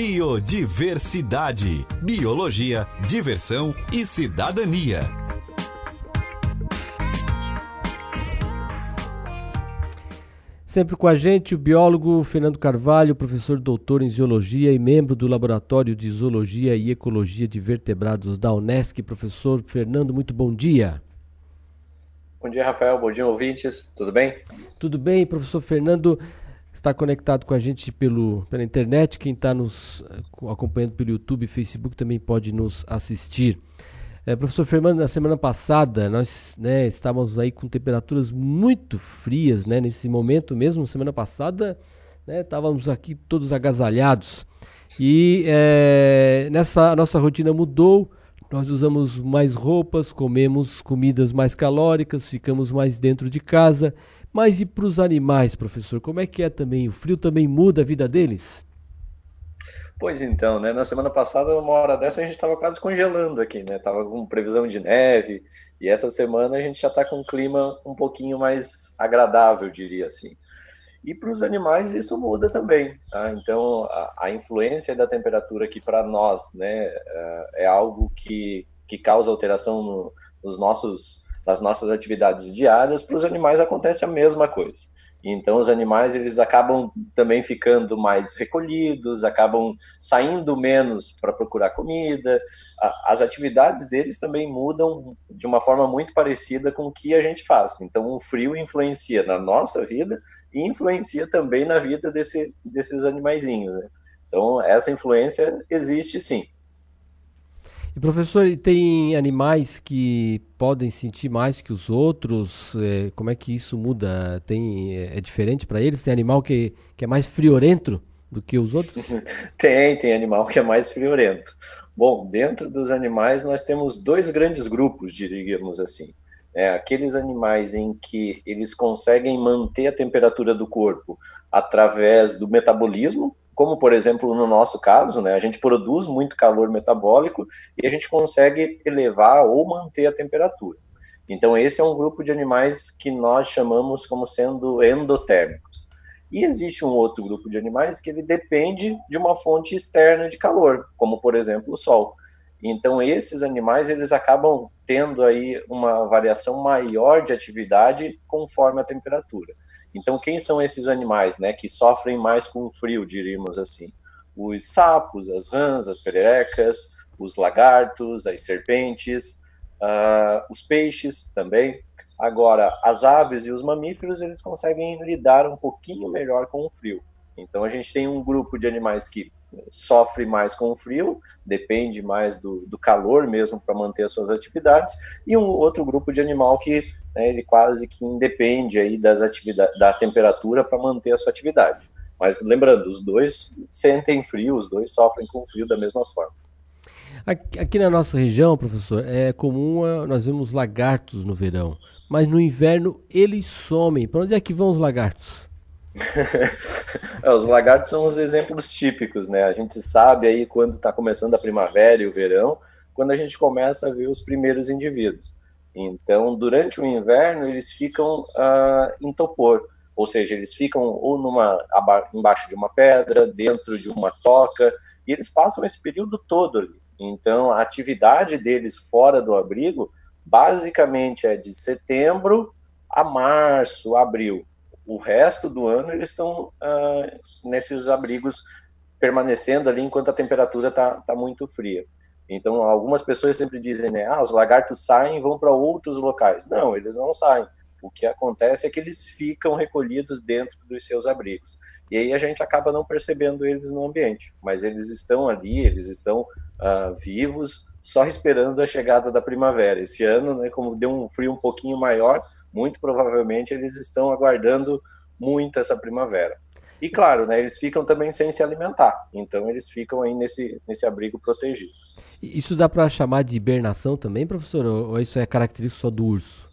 Biodiversidade, biologia, diversão e cidadania. Sempre com a gente o biólogo Fernando Carvalho, professor doutor em zoologia e membro do Laboratório de Zoologia e Ecologia de Vertebrados da Unesc. Professor Fernando, muito bom dia. Bom dia, Rafael. Bom dia, ouvintes. Tudo bem? Tudo bem, professor Fernando está conectado com a gente pelo, pela internet. Quem está nos eh, acompanhando pelo YouTube e Facebook também pode nos assistir. É, professor Fernando, na semana passada nós né, estávamos aí com temperaturas muito frias, né? Nesse momento mesmo, semana passada, né, estávamos aqui todos agasalhados. E é, nessa nossa rotina mudou, nós usamos mais roupas, comemos comidas mais calóricas, ficamos mais dentro de casa. Mas e para os animais, professor? Como é que é também? O frio também muda a vida deles? Pois então, né? Na semana passada, uma hora dessa, a gente estava quase congelando aqui, né? Tava com previsão de neve, e essa semana a gente já está com um clima um pouquinho mais agradável, diria assim. E para os animais isso muda também, tá? Então a, a influência da temperatura aqui para nós, né, é, é algo que, que causa alteração no, nos nossos, nas nossas atividades diárias. Para os animais acontece a mesma coisa. Então os animais eles acabam também ficando mais recolhidos, acabam saindo menos para procurar comida. As atividades deles também mudam de uma forma muito parecida com o que a gente faz. Então o frio influencia na nossa vida e influencia também na vida desse, desses animaizinhos. Né? Então essa influência existe sim. E professor, tem animais que podem sentir mais que os outros? É, como é que isso muda? Tem, é, é diferente para eles? Tem animal que, que é mais friorento do que os outros? tem, tem animal que é mais friorento. Bom, dentro dos animais nós temos dois grandes grupos, diríamos assim. É, aqueles animais em que eles conseguem manter a temperatura do corpo através do metabolismo, como por exemplo no nosso caso, né, a gente produz muito calor metabólico e a gente consegue elevar ou manter a temperatura. Então esse é um grupo de animais que nós chamamos como sendo endotérmicos. E existe um outro grupo de animais que ele depende de uma fonte externa de calor, como por exemplo o sol. Então esses animais eles acabam tendo aí uma variação maior de atividade conforme a temperatura. Então, quem são esses animais, né, que sofrem mais com o frio, diríamos assim? Os sapos, as rãs, as pererecas, os lagartos, as serpentes, uh, os peixes também. Agora, as aves e os mamíferos, eles conseguem lidar um pouquinho melhor com o frio. Então, a gente tem um grupo de animais que sofre mais com o frio, depende mais do, do calor mesmo para manter as suas atividades, e um outro grupo de animal que né, ele quase que independe aí das atividades, da temperatura para manter a sua atividade. Mas lembrando, os dois sentem frio, os dois sofrem com frio da mesma forma. Aqui na nossa região, professor, é comum ah, nós vemos lagartos no verão, mas no inverno eles somem. Para onde é que vão os lagartos? é, os lagartos são os exemplos típicos, né? A gente sabe aí quando está começando a primavera e o verão, quando a gente começa a ver os primeiros indivíduos. Então, durante o inverno, eles ficam uh, em topor, ou seja, eles ficam ou numa embaixo de uma pedra, dentro de uma toca, e eles passam esse período todo ali. Então, a atividade deles fora do abrigo, basicamente é de setembro a março, abril. O resto do ano eles estão uh, nesses abrigos permanecendo ali enquanto a temperatura está tá muito fria. Então, algumas pessoas sempre dizem, né, ah, os lagartos saem e vão para outros locais. Não, eles não saem. O que acontece é que eles ficam recolhidos dentro dos seus abrigos. E aí a gente acaba não percebendo eles no ambiente. Mas eles estão ali, eles estão uh, vivos, só esperando a chegada da primavera. Esse ano, né, como deu um frio um pouquinho maior, muito provavelmente eles estão aguardando muito essa primavera. E claro, né, eles ficam também sem se alimentar, então eles ficam aí nesse, nesse abrigo protegido. Isso dá para chamar de hibernação também, professor? Ou isso é característico só do urso?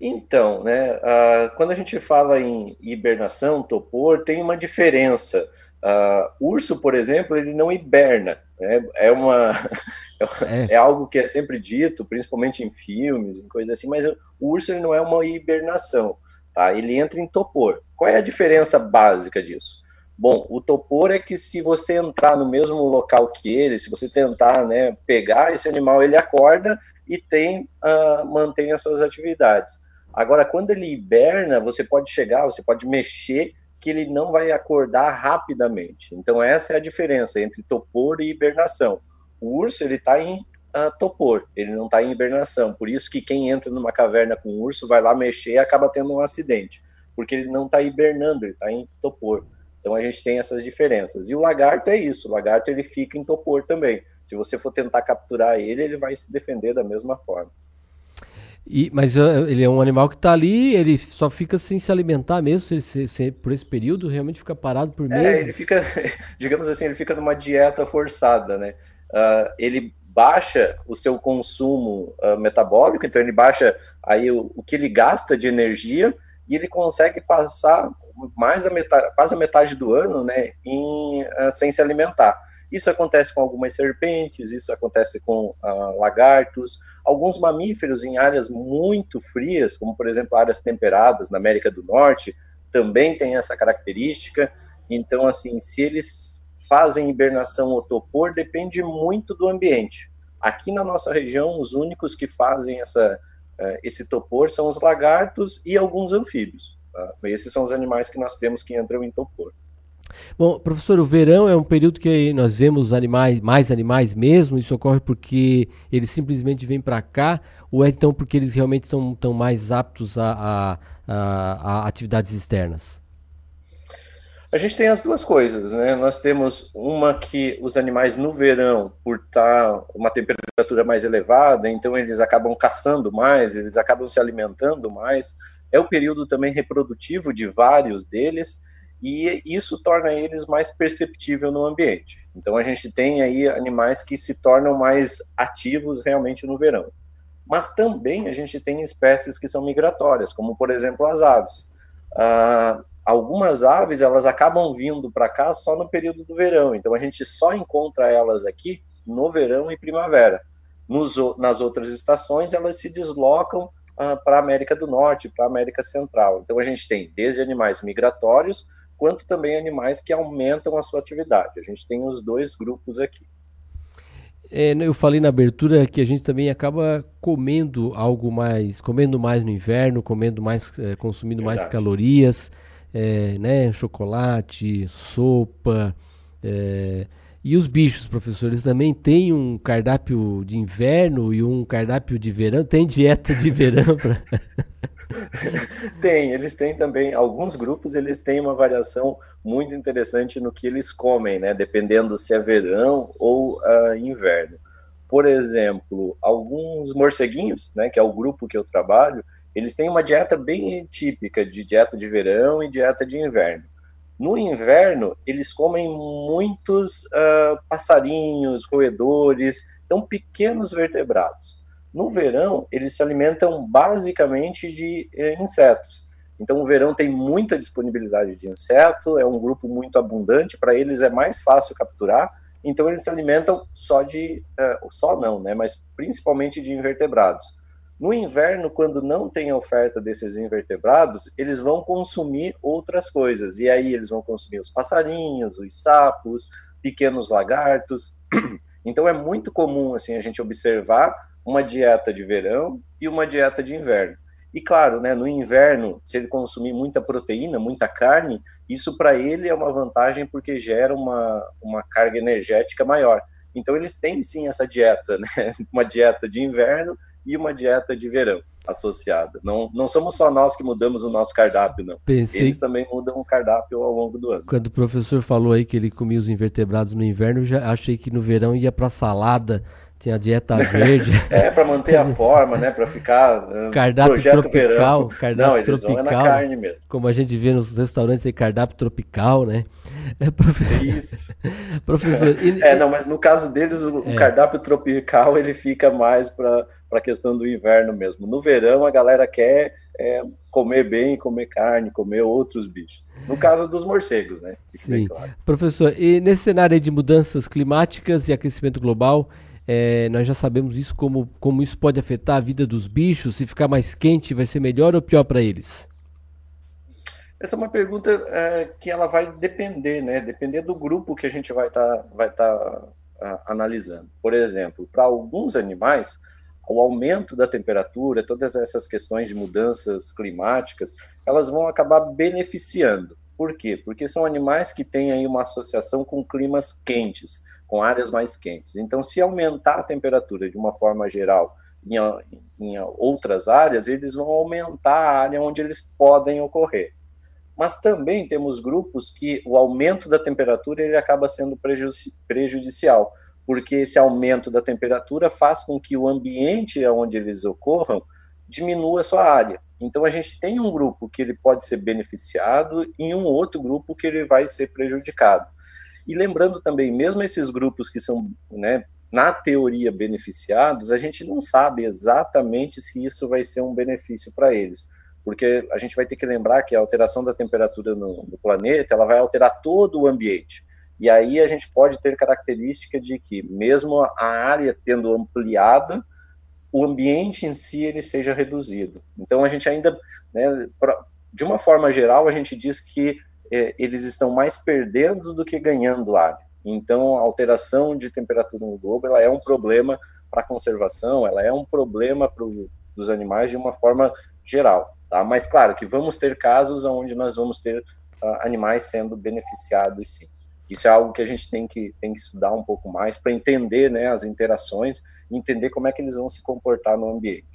Então, né, uh, quando a gente fala em hibernação, topor, tem uma diferença. Uh, urso, por exemplo, ele não hiberna. Né? É, uma, é. é. algo que é sempre dito, principalmente em filmes, em coisas assim, mas o urso ele não é uma hibernação. Tá? Ele entra em topor. Qual é a diferença básica disso? Bom, o topor é que se você entrar no mesmo local que ele, se você tentar né, pegar esse animal, ele acorda e tem uh, mantém as suas atividades. Agora, quando ele hiberna, você pode chegar, você pode mexer, que ele não vai acordar rapidamente. Então, essa é a diferença entre topor e hibernação. O urso, ele está em uh, topor, ele não está em hibernação. Por isso que quem entra numa caverna com urso vai lá mexer e acaba tendo um acidente, porque ele não está hibernando, ele está em topor. Então, a gente tem essas diferenças. E o lagarto é isso, o lagarto ele fica em topor também. Se você for tentar capturar ele, ele vai se defender da mesma forma. E, mas uh, ele é um animal que está ali, ele só fica sem se alimentar mesmo, se, se, se, por esse período, realmente fica parado por meses? É, ele fica, digamos assim, ele fica numa dieta forçada, né? Uh, ele baixa o seu consumo uh, metabólico, então ele baixa aí o, o, que ele gasta de energia e ele consegue passar mais da metade, quase a metade do ano, né, em, sem se alimentar. Isso acontece com algumas serpentes, isso acontece com uh, lagartos, alguns mamíferos em áreas muito frias, como por exemplo áreas temperadas na América do Norte, também tem essa característica. Então, assim, se eles fazem hibernação ou topor, depende muito do ambiente. Aqui na nossa região, os únicos que fazem essa, uh, esse topor são os lagartos e alguns anfíbios. Tá? Esses são os animais que nós temos que entram em topor. Bom, professor, o verão é um período que nós vemos animais, mais animais mesmo. Isso ocorre porque eles simplesmente vêm para cá, ou é então porque eles realmente estão tão mais aptos a, a, a, a, atividades externas? A gente tem as duas coisas, né? Nós temos uma que os animais no verão, por estar tá uma temperatura mais elevada, então eles acabam caçando mais, eles acabam se alimentando mais. É o período também reprodutivo de vários deles e isso torna eles mais perceptível no ambiente. Então a gente tem aí animais que se tornam mais ativos realmente no verão. Mas também a gente tem espécies que são migratórias, como por exemplo as aves. Ah, algumas aves elas acabam vindo para cá só no período do verão, então a gente só encontra elas aqui no verão e primavera. Nos, nas outras estações elas se deslocam ah, para a América do Norte, para a América Central. Então a gente tem desde animais migratórios quanto também animais que aumentam a sua atividade. A gente tem os dois grupos aqui. É, eu falei na abertura que a gente também acaba comendo algo mais, comendo mais no inverno, comendo mais, é, consumindo Verdade. mais calorias, é, né? Chocolate, sopa. E os bichos, professores, também têm um cardápio de inverno e um cardápio de verão? Tem dieta de verão? Pra... tem, eles têm também, alguns grupos eles têm uma variação muito interessante no que eles comem, né? Dependendo se é verão ou uh, inverno. Por exemplo, alguns morceguinhos, né? Que é o grupo que eu trabalho, eles têm uma dieta bem típica de dieta de verão e dieta de inverno. No inverno, eles comem muitos uh, passarinhos, roedores, então pequenos vertebrados. No verão, eles se alimentam basicamente de eh, insetos. Então, o verão tem muita disponibilidade de inseto, é um grupo muito abundante, para eles é mais fácil capturar, então eles se alimentam só de, uh, só não, né, mas principalmente de invertebrados. No inverno, quando não tem oferta desses invertebrados, eles vão consumir outras coisas, e aí eles vão consumir os passarinhos, os sapos, pequenos lagartos. Então é muito comum assim a gente observar uma dieta de verão e uma dieta de inverno. E claro, né, no inverno, se ele consumir muita proteína, muita carne, isso para ele é uma vantagem porque gera uma, uma carga energética maior. Então eles têm sim essa dieta, né? uma dieta de inverno e uma dieta de verão associada. Não, não somos só nós que mudamos o nosso cardápio, não. Pensei... Eles também mudam o cardápio ao longo do ano. Quando o professor falou aí que ele comia os invertebrados no inverno, já achei que no verão ia para salada tinha a dieta verde. é, para manter a forma, né? Para ficar. Uh, cardápio tropical. Cardápio Não, eles tropical. Vão é na carne mesmo. Como a gente vê nos restaurantes, é cardápio tropical, né? É, profe... Isso. Professor. E... É, não, mas no caso deles, o, é. cardápio tropical ele fica mais para a questão do inverno mesmo. No verão, a galera quer é, comer bem, comer carne, comer outros bichos. No caso dos morcegos, né? Sim. Claro. Professor, e nesse cenário de mudanças climáticas e aquecimento global, é, nós já sabemos isso como, como isso pode afetar a vida dos bichos. Se ficar mais quente, vai ser melhor ou pior para eles? Essa é uma pergunta é, que ela vai depender, né? Depender do grupo que a gente vai estar tá, vai tá, analisando. Por exemplo, para alguns animais, o aumento da temperatura, todas essas questões de mudanças climáticas, elas vão acabar beneficiando. Por quê? Porque são animais que têm aí uma associação com climas quentes, com áreas mais quentes. Então, se aumentar a temperatura de uma forma geral em, em outras áreas, eles vão aumentar a área onde eles podem ocorrer. Mas também temos grupos que o aumento da temperatura ele acaba sendo prejudicial, porque esse aumento da temperatura faz com que o ambiente onde eles ocorram diminua a sua área. Então a gente tem um grupo que ele pode ser beneficiado e um outro grupo que ele vai ser prejudicado. E lembrando também, mesmo esses grupos que são, né, na teoria beneficiados, a gente não sabe exatamente se isso vai ser um benefício para eles, porque a gente vai ter que lembrar que a alteração da temperatura no, no planeta, ela vai alterar todo o ambiente. E aí a gente pode ter característica de que, mesmo a área tendo ampliado, o ambiente em si ele seja reduzido. Então a gente ainda, né, pra, de uma forma geral, a gente diz que é, eles estão mais perdendo do que ganhando área. Então a alteração de temperatura no globo ela é um problema para a conservação, ela é um problema para os animais de uma forma geral. Tá? Mas claro que vamos ter casos onde nós vamos ter uh, animais sendo beneficiados sim. Isso é algo que a gente tem que, tem que estudar um pouco mais para entender né, as interações, entender como é que eles vão se comportar no ambiente.